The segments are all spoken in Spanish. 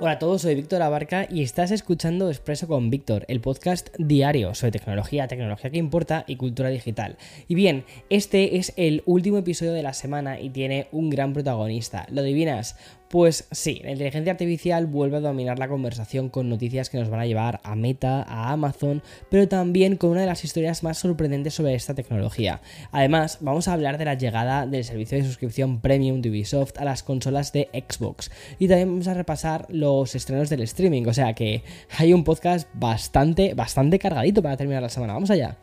Hola a todos, soy Víctor Abarca y estás escuchando Expreso con Víctor, el podcast diario sobre tecnología, tecnología que importa y cultura digital. Y bien, este es el último episodio de la semana y tiene un gran protagonista. ¿Lo adivinas? Pues sí, la inteligencia artificial vuelve a dominar la conversación con noticias que nos van a llevar a Meta, a Amazon, pero también con una de las historias más sorprendentes sobre esta tecnología. Además, vamos a hablar de la llegada del servicio de suscripción premium de Ubisoft a las consolas de Xbox. Y también vamos a repasar los estrenos del streaming, o sea que hay un podcast bastante, bastante cargadito para terminar la semana. Vamos allá.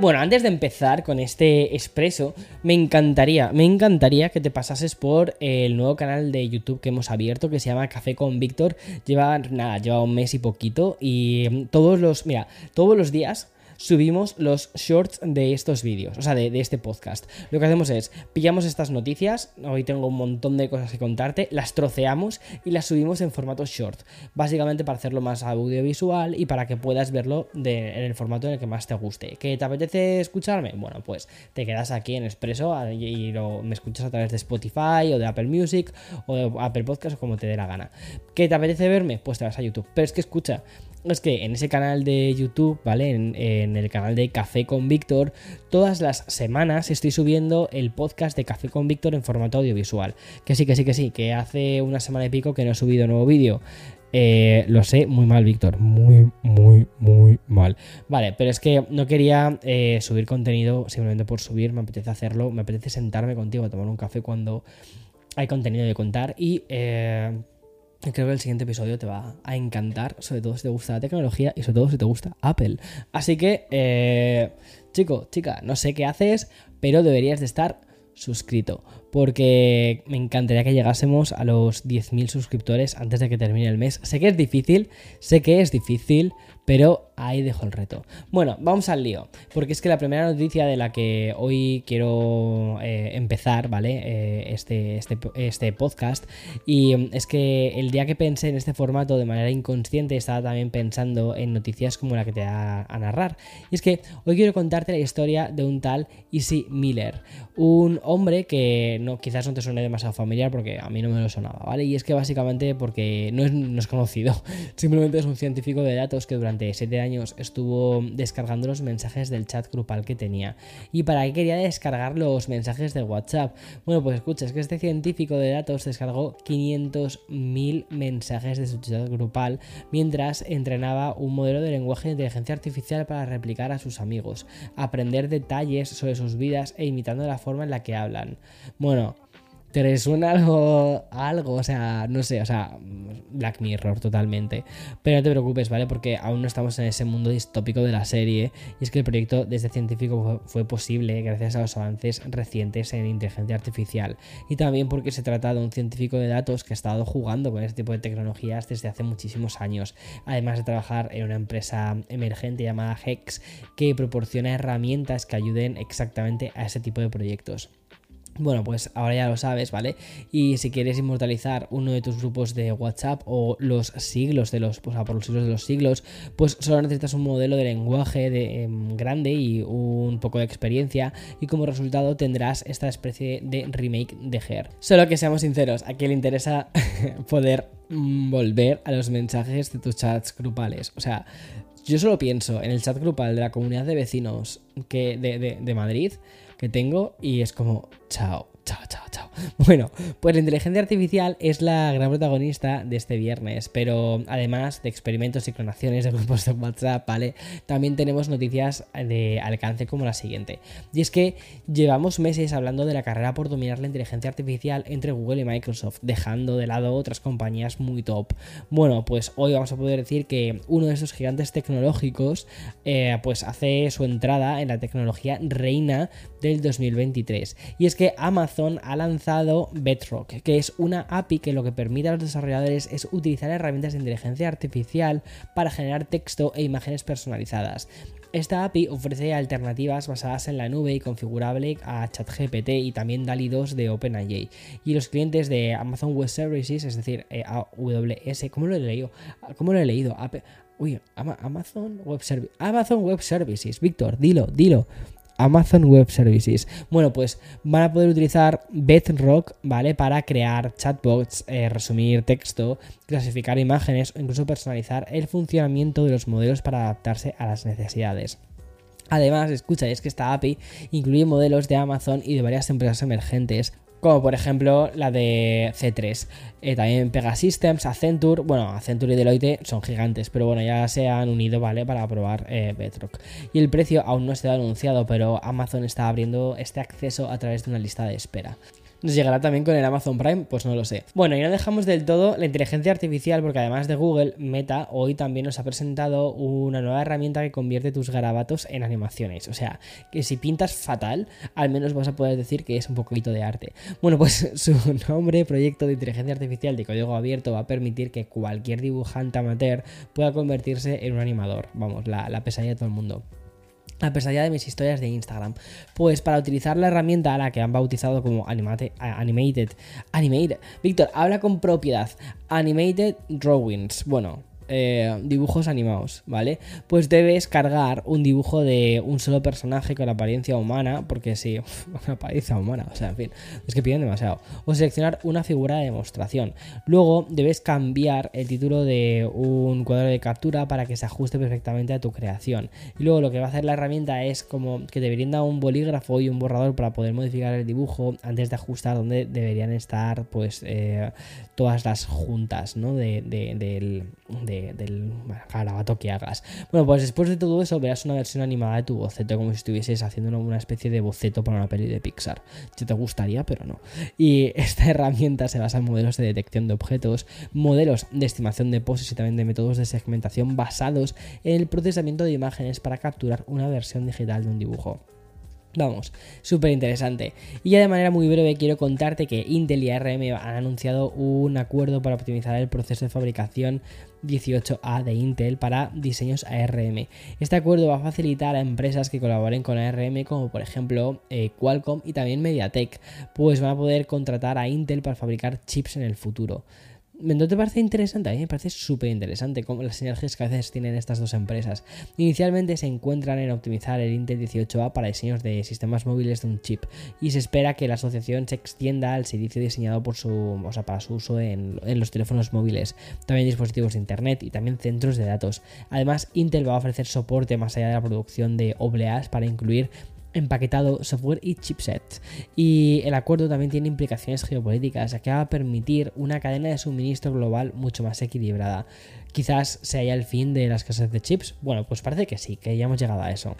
Bueno, antes de empezar con este expreso, me encantaría, me encantaría que te pasases por el nuevo canal de YouTube que hemos abierto que se llama Café con Víctor. Lleva nada, lleva un mes y poquito y todos los, mira, todos los días subimos los shorts de estos vídeos, o sea, de, este podcast. Lo que hacemos es, pillamos estas noticias, hoy tengo un montón de cosas que contarte, las troceamos y las subimos en formato short, básicamente para hacerlo más audiovisual y para que puedas verlo en el formato en el que más te guste. ¿Que te apetece escucharme? Bueno, pues te quedas aquí en Expreso y me escuchas a través de Spotify o de Apple Music o de Apple Podcast o como te dé la gana. ¿Que te apetece verme? Pues te vas a YouTube. Pero es que escucha, es que en ese canal de YouTube, ¿vale? En, el canal de Café con Víctor, todas las semanas estoy subiendo el podcast de Café con Víctor en formato audiovisual. Que sí, que sí, que sí, que hace una semana y pico que no he subido nuevo vídeo. Eh, lo sé muy mal, Víctor. Muy, muy, muy mal. Vale, pero es que no quería eh, subir contenido simplemente por subir. Me apetece hacerlo. Me apetece sentarme contigo a tomar un café cuando hay contenido de contar. Y eh, Creo que el siguiente episodio te va a encantar, sobre todo si te gusta la tecnología y sobre todo si te gusta Apple. Así que, eh, chico, chica, no sé qué haces, pero deberías de estar suscrito, porque me encantaría que llegásemos a los 10.000 suscriptores antes de que termine el mes. Sé que es difícil, sé que es difícil, pero ahí dejo el reto. Bueno, vamos al lío, porque es que la primera noticia de la que hoy quiero eh, empezar, ¿vale? Eh, este, este, este, podcast, y es que el día que pensé en este formato de manera inconsciente, estaba también pensando en noticias como la que te va a narrar. Y es que hoy quiero contarte la historia de un tal Easy Miller, un hombre que no, quizás no te suene demasiado familiar porque a mí no me lo sonaba, ¿vale? Y es que básicamente porque no es, no es conocido, simplemente es un científico de datos que durante de 7 años estuvo descargando los mensajes del chat grupal que tenía. ¿Y para qué quería descargar los mensajes de WhatsApp? Bueno, pues escucha, es que este científico de datos descargó 500.000 mensajes de su chat grupal mientras entrenaba un modelo de lenguaje de inteligencia artificial para replicar a sus amigos, aprender detalles sobre sus vidas e imitando la forma en la que hablan. ¿Te resuena algo, algo? O sea, no sé, o sea, Black Mirror totalmente. Pero no te preocupes, ¿vale? Porque aún no estamos en ese mundo distópico de la serie. Y es que el proyecto desde este científico fue posible gracias a los avances recientes en inteligencia artificial. Y también porque se trata de un científico de datos que ha estado jugando con este tipo de tecnologías desde hace muchísimos años. Además de trabajar en una empresa emergente llamada Hex que proporciona herramientas que ayuden exactamente a ese tipo de proyectos. Bueno, pues ahora ya lo sabes, ¿vale? Y si quieres inmortalizar uno de tus grupos de WhatsApp o los siglos de los, pues por los siglos de los siglos, pues solo necesitas un modelo de lenguaje de, em, grande y un poco de experiencia y como resultado tendrás esta especie de remake de Her. Solo que seamos sinceros, a quién le interesa poder mm, volver a los mensajes de tus chats grupales. O sea, yo solo pienso en el chat grupal de la comunidad de vecinos que de, de Madrid que tengo y es como, chao, chao, chao, chao. Bueno, pues la inteligencia artificial es la gran protagonista de este viernes, pero además de experimentos y clonaciones de grupos de WhatsApp, ¿vale? También tenemos noticias de alcance como la siguiente. Y es que llevamos meses hablando de la carrera por dominar la inteligencia artificial entre Google y Microsoft, dejando de lado otras compañías muy top. Bueno, pues hoy vamos a poder decir que uno de esos gigantes tecnológicos eh, pues hace su entrada en la tecnología reina del 2023. Y es que Amazon ha lanzado Bedrock, que es una API que lo que permite a los desarrolladores es utilizar herramientas de inteligencia artificial para generar texto e imágenes personalizadas. Esta API ofrece alternativas basadas en la nube y configurable a ChatGPT y también DALI 2 de OpenAI. Y los clientes de Amazon Web Services, es decir, eh, AWS, ¿cómo lo he leído? ¿Cómo lo he leído? uy, Amazon. Amazon Web Services, Víctor, dilo, dilo. Amazon Web Services. Bueno, pues van a poder utilizar Bedrock, ¿vale? Para crear chatbots, eh, resumir texto, clasificar imágenes o incluso personalizar el funcionamiento de los modelos para adaptarse a las necesidades. Además, escucha, es que esta API incluye modelos de Amazon y de varias empresas emergentes, como por ejemplo la de C3. Eh, también Pegasystems, Accenture, bueno, Accenture y Deloitte son gigantes, pero bueno, ya se han unido, ¿vale? Para probar eh, Bedrock. Y el precio aún no está anunciado, pero Amazon está abriendo este acceso a través de una lista de espera. ¿Nos llegará también con el Amazon Prime? Pues no lo sé. Bueno, y no dejamos del todo la inteligencia artificial porque además de Google, Meta hoy también nos ha presentado una nueva herramienta que convierte tus garabatos en animaciones. O sea, que si pintas fatal, al menos vas a poder decir que es un poquito de arte. Bueno, pues su nombre, proyecto de inteligencia artificial de código abierto, va a permitir que cualquier dibujante amateur pueda convertirse en un animador. Vamos, la, la pesadilla de todo el mundo la pesadilla de mis historias de Instagram. Pues para utilizar la herramienta a la que han bautizado como Animated, Animated, Animated, Víctor, habla con propiedad, Animated Drawings. Bueno, eh, dibujos animados, ¿vale? Pues debes cargar un dibujo de un solo personaje con apariencia humana, porque sí, una apariencia humana, o sea, en fin, es que piden demasiado. O seleccionar una figura de demostración. Luego debes cambiar el título de un cuadro de captura para que se ajuste perfectamente a tu creación. Y luego lo que va a hacer la herramienta es como que te brinda un bolígrafo y un borrador para poder modificar el dibujo antes de ajustar donde deberían estar, pues, eh, todas las juntas, ¿no? de, del del garabato que hagas. Bueno, pues después de todo eso verás una versión animada de tu boceto, como si estuvieses haciendo una, especie de boceto para una peli de Pixar. Si te gustaría, pero no. Y esta herramienta se basa en modelos de detección de objetos, modelos de estimación de poses y también de métodos de segmentación basados en el procesamiento de imágenes para capturar una versión digital de un dibujo. Vamos, súper interesante. Y ya de manera muy breve quiero contarte que Intel y ARM han anunciado un acuerdo para optimizar el proceso de fabricación 18A de Intel para diseños ARM. Este acuerdo va a facilitar a empresas que colaboren con ARM como por ejemplo eh, Qualcomm y también MediaTek, pues van a poder contratar a Intel para fabricar chips en el futuro. ¿No te parece interesante? A mí me parece súper interesante cómo las sinergias que a veces tienen estas dos empresas. Inicialmente se encuentran en optimizar el Intel 18A para diseños de sistemas móviles de un chip y se espera que la asociación se extienda al servicio diseñado por su, o sea, para su uso en, en los teléfonos móviles, también dispositivos de internet y también centros de datos. Además, Intel va a ofrecer soporte más allá de la producción de OBLAs para incluir empaquetado software y chipsets. Y el acuerdo también tiene implicaciones geopolíticas, ya que va a permitir una cadena de suministro global mucho más equilibrada. Quizás sea ya el fin de las casas de chips. Bueno, pues parece que sí, que ya hemos llegado a eso.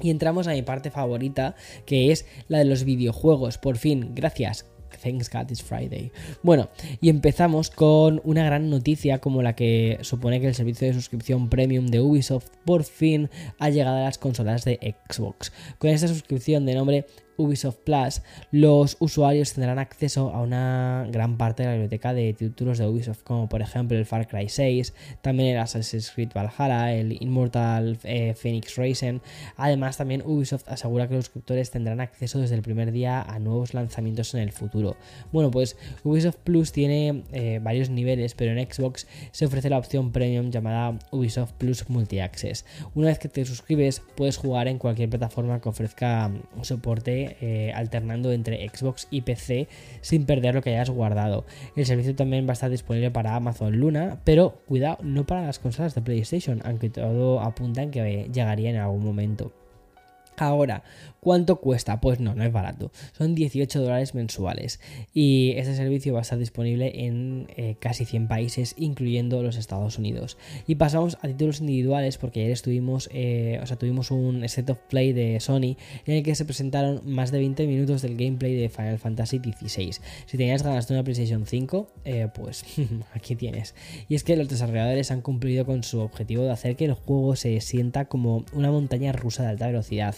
Y entramos a mi parte favorita, que es la de los videojuegos. Por fin, gracias Thanks God it's Friday. Bueno, y empezamos con una gran noticia como la que supone que el servicio de suscripción premium de Ubisoft por fin ha llegado a las consolas de Xbox. Con esta suscripción de nombre Ubisoft Plus, los usuarios tendrán acceso a una gran parte de la biblioteca de títulos de Ubisoft, como por ejemplo el Far Cry 6, también el Assassin's Creed Valhalla, el Immortal eh, Phoenix Racing. Además, también Ubisoft asegura que los suscriptores tendrán acceso desde el primer día a nuevos lanzamientos en el futuro. Bueno, pues Ubisoft Plus tiene eh, varios niveles, pero en Xbox se ofrece la opción premium llamada Ubisoft Plus Multi Access. Una vez que te suscribes, puedes jugar en cualquier plataforma que ofrezca mm, eh, alternando entre Xbox y PC sin perder lo que hayas guardado. El servicio también va a estar disponible para Amazon Luna, pero cuidado, no para las consolas de PlayStation, aunque todo apunta en que llegaría en algún momento. Ahora, ¿cuánto cuesta? Pues no, no es barato. Son 18 dólares mensuales. Y este servicio va a estar disponible en eh, casi 100 países, incluyendo los Estados Unidos. Y pasamos a títulos individuales, porque ayer estuvimos, eh, o sea, tuvimos un set of play de Sony en el que se presentaron más de 20 minutos del gameplay de Final Fantasy XVI. Si tenías ganas de una PlayStation 5, eh, pues aquí tienes. Y es que los desarrolladores han cumplido con su objetivo de hacer que el juego se sienta como una montaña rusa de alta velocidad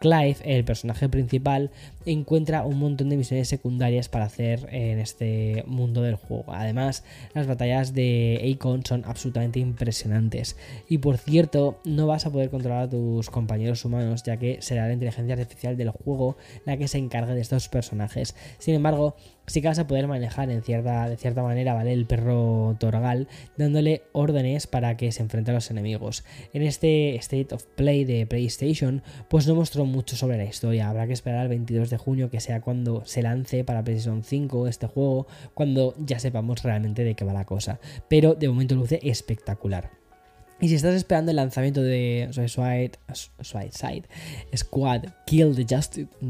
Clive, el personaje principal, encuentra un montón de misiones secundarias para hacer en este mundo del juego. Además, las batallas de Akon son absolutamente impresionantes. Y por cierto, no vas a poder controlar a tus compañeros humanos, ya que será la inteligencia artificial del juego la que se encargue de estos personajes. Sin embargo, sí que vas a poder manejar en cierta, de cierta manera, ¿vale? El perro Torgal, dándole órdenes para que se enfrente a los enemigos. En este State of Play de PlayStation, pues no mostró mucho sobre la historia. Habrá que esperar al 22 de junio, que sea cuando se lance para PlayStation 5 este juego, cuando ya sepamos realmente de qué va la cosa. Pero de momento luce espectacular. Y si estás esperando el lanzamiento de Suicide, Suicide Squad Kill the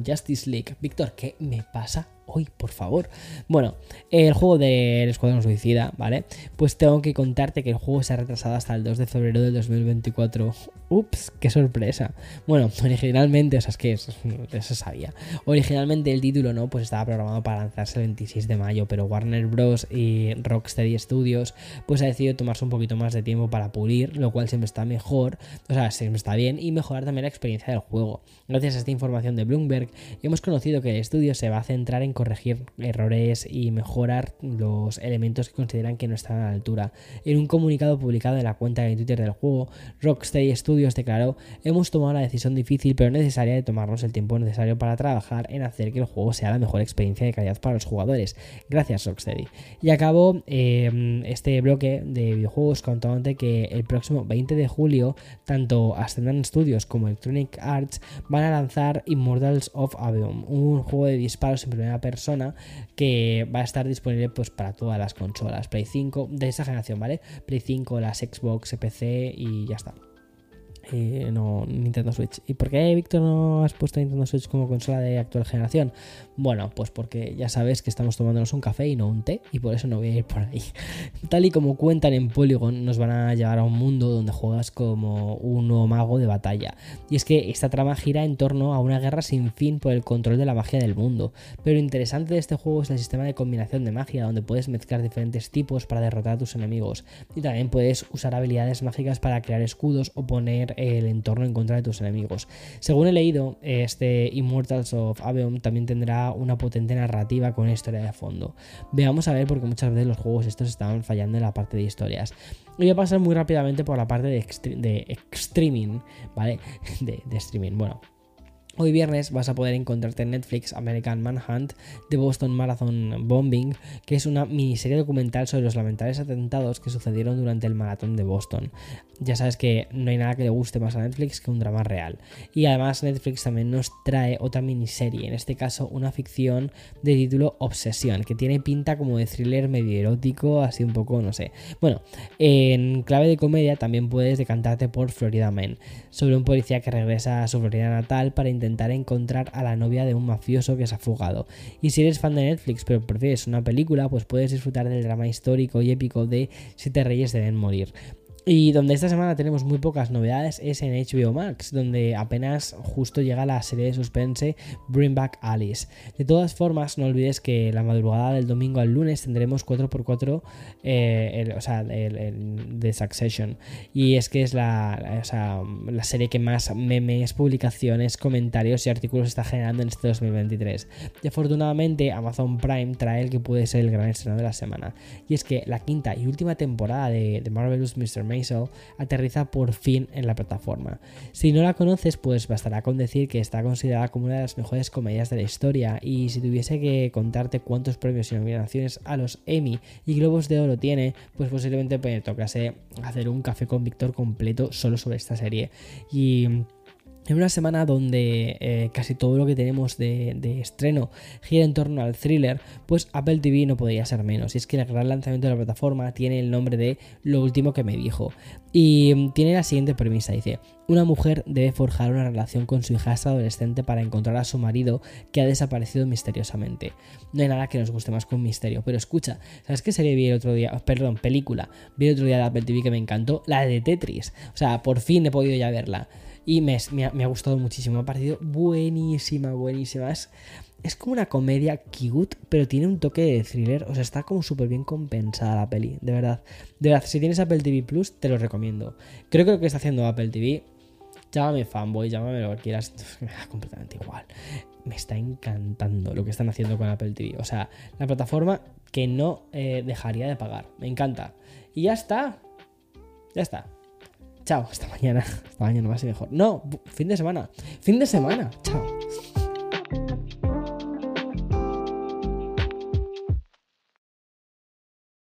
Justice League, Víctor, ¿qué me pasa hoy, por favor. Bueno, el juego del Escuadrón Suicida, ¿vale? Pues tengo que contarte que el juego se ha retrasado hasta el 2 de febrero del 2024. Ups, qué sorpresa. Bueno, originalmente, o sea, es que eso, sabía. Originalmente el título, ¿no? Pues estaba programado para lanzarse el 26 de mayo, pero Warner Bros. y Rocksteady Studios, pues ha decidido tomarse un poquito más de tiempo para pulir, lo cual siempre está mejor, o sea, siempre está bien, y mejorar también la experiencia del juego. Gracias a esta información de Bloomberg, hemos conocido que el estudio se va a centrar en corregir errores y mejorar los elementos que consideran que no están a la altura. En un comunicado publicado en la cuenta de Twitter del juego, Rocksteady Studios declaró, hemos tomado la decisión difícil pero necesaria de tomarnos el tiempo necesario para trabajar en hacer que el juego sea la mejor experiencia de calidad para los jugadores. Gracias Rocksteady. Y acabo em, este bloque de videojuegos contándote que el próximo 20 de julio, tanto Ascendant Studios como Electronic Arts van a lanzar Immortals of Avium, un juego de disparos en primera persona que va a estar disponible pues para todas las consolas Play 5 de esa generación, ¿vale? Play 5, las Xbox, PC y ya está. Eh, no Nintendo Switch. ¿Y por qué, Víctor, no has puesto Nintendo Switch como consola de actual generación? Bueno, pues porque ya sabes que estamos tomándonos un café y no un té, y por eso no voy a ir por ahí. Tal y como cuentan en Polygon, nos van a llevar a un mundo donde juegas como un nuevo mago de batalla. Y es que esta trama gira en torno a una guerra sin fin por el control de la magia del mundo. Pero lo interesante de este juego es el sistema de combinación de magia, donde puedes mezclar diferentes tipos para derrotar a tus enemigos. Y también puedes usar habilidades mágicas para crear escudos o poner el entorno en contra de tus enemigos. Según he leído, este Immortals of Avium también tendrá una potente narrativa con historia de fondo. Veamos a ver porque muchas veces los juegos estos estaban fallando en la parte de historias. Voy a pasar muy rápidamente por la parte de, streaming, ¿vale? De streaming. Bueno, Hoy viernes vas a poder encontrarte en Netflix American Manhunt de Boston Marathon Bombing, que es una miniserie documental sobre los lamentables atentados que sucedieron durante el maratón de Boston. Ya sabes que no hay nada que le guste más a Netflix que un drama real. Y además Netflix también nos trae otra miniserie, en este caso una ficción de título Obsesión, que tiene pinta como de thriller medio erótico, así un poco, no sé. Bueno, en clave de comedia también puedes decantarte por Florida Man, sobre un policía que regresa a su Florida natal para intentar intentar encontrar a la novia de un mafioso que se ha fugado. Y si eres fan de Netflix pero prefieres una película, pues puedes disfrutar del drama histórico y épico de Siete Reyes deben morir. Y donde esta semana tenemos muy pocas novedades es en HBO Max, donde apenas justo llega la serie de suspense Bring Back Alice. De todas formas, no olvides que la madrugada del domingo al lunes tendremos 4x4, eh, o sea, de Succession. Y es que es la, la serie que más memes, publicaciones, comentarios y artículos está generando en este 2023. Y afortunadamente, Amazon Prime trae el que puede ser el gran estreno de la semana. Y es que la quinta y última temporada de, de Marvelous Mr. aterriza por fin en la plataforma. Si no la conoces, pues bastará con decir que está considerada como una de las mejores comedias de la historia y si tuviese que contarte cuántos premios y nominaciones a los Emmy y Globos de Oro tiene, pues posiblemente me tocase hacer un café con Víctor completo solo sobre esta serie. Y en una semana donde eh, casi todo lo que tenemos de, estreno gira en torno al thriller, pues Apple TV no podría ser menos. Y es que el gran lanzamiento de la plataforma tiene el nombre de Lo último que me dijo. Y mm, tiene la siguiente premisa, dice, una mujer debe forjar una relación con su hijastra adolescente para encontrar a su marido que ha desaparecido misteriosamente. No hay nada que nos guste más que un misterio, pero escucha, ¿sabes qué serie vi el otro día? Perdón, película. Vi el otro día de Apple TV que me encantó, la de Tetris. O sea, por fin he podido ya verla. Y me, ha, gustado muchísimo, me ha parecido buenísima, buenísima. Es, como una comedia cute, pero tiene un toque de thriller. O sea, está como súper bien compensada la peli, de verdad. De verdad, si tienes Apple TV Plus, te lo recomiendo. Creo que lo que está haciendo Apple TV, llámame fanboy, llámame lo que quieras, me da completamente igual. Me está encantando lo que están haciendo con Apple TV. O sea, la plataforma que no eh, dejaría de pagar. Me encanta. Y ya está. Ya está. Chao, hasta mañana. Hasta mañana más y mejor. No, fin de semana. Fin de semana. Chao.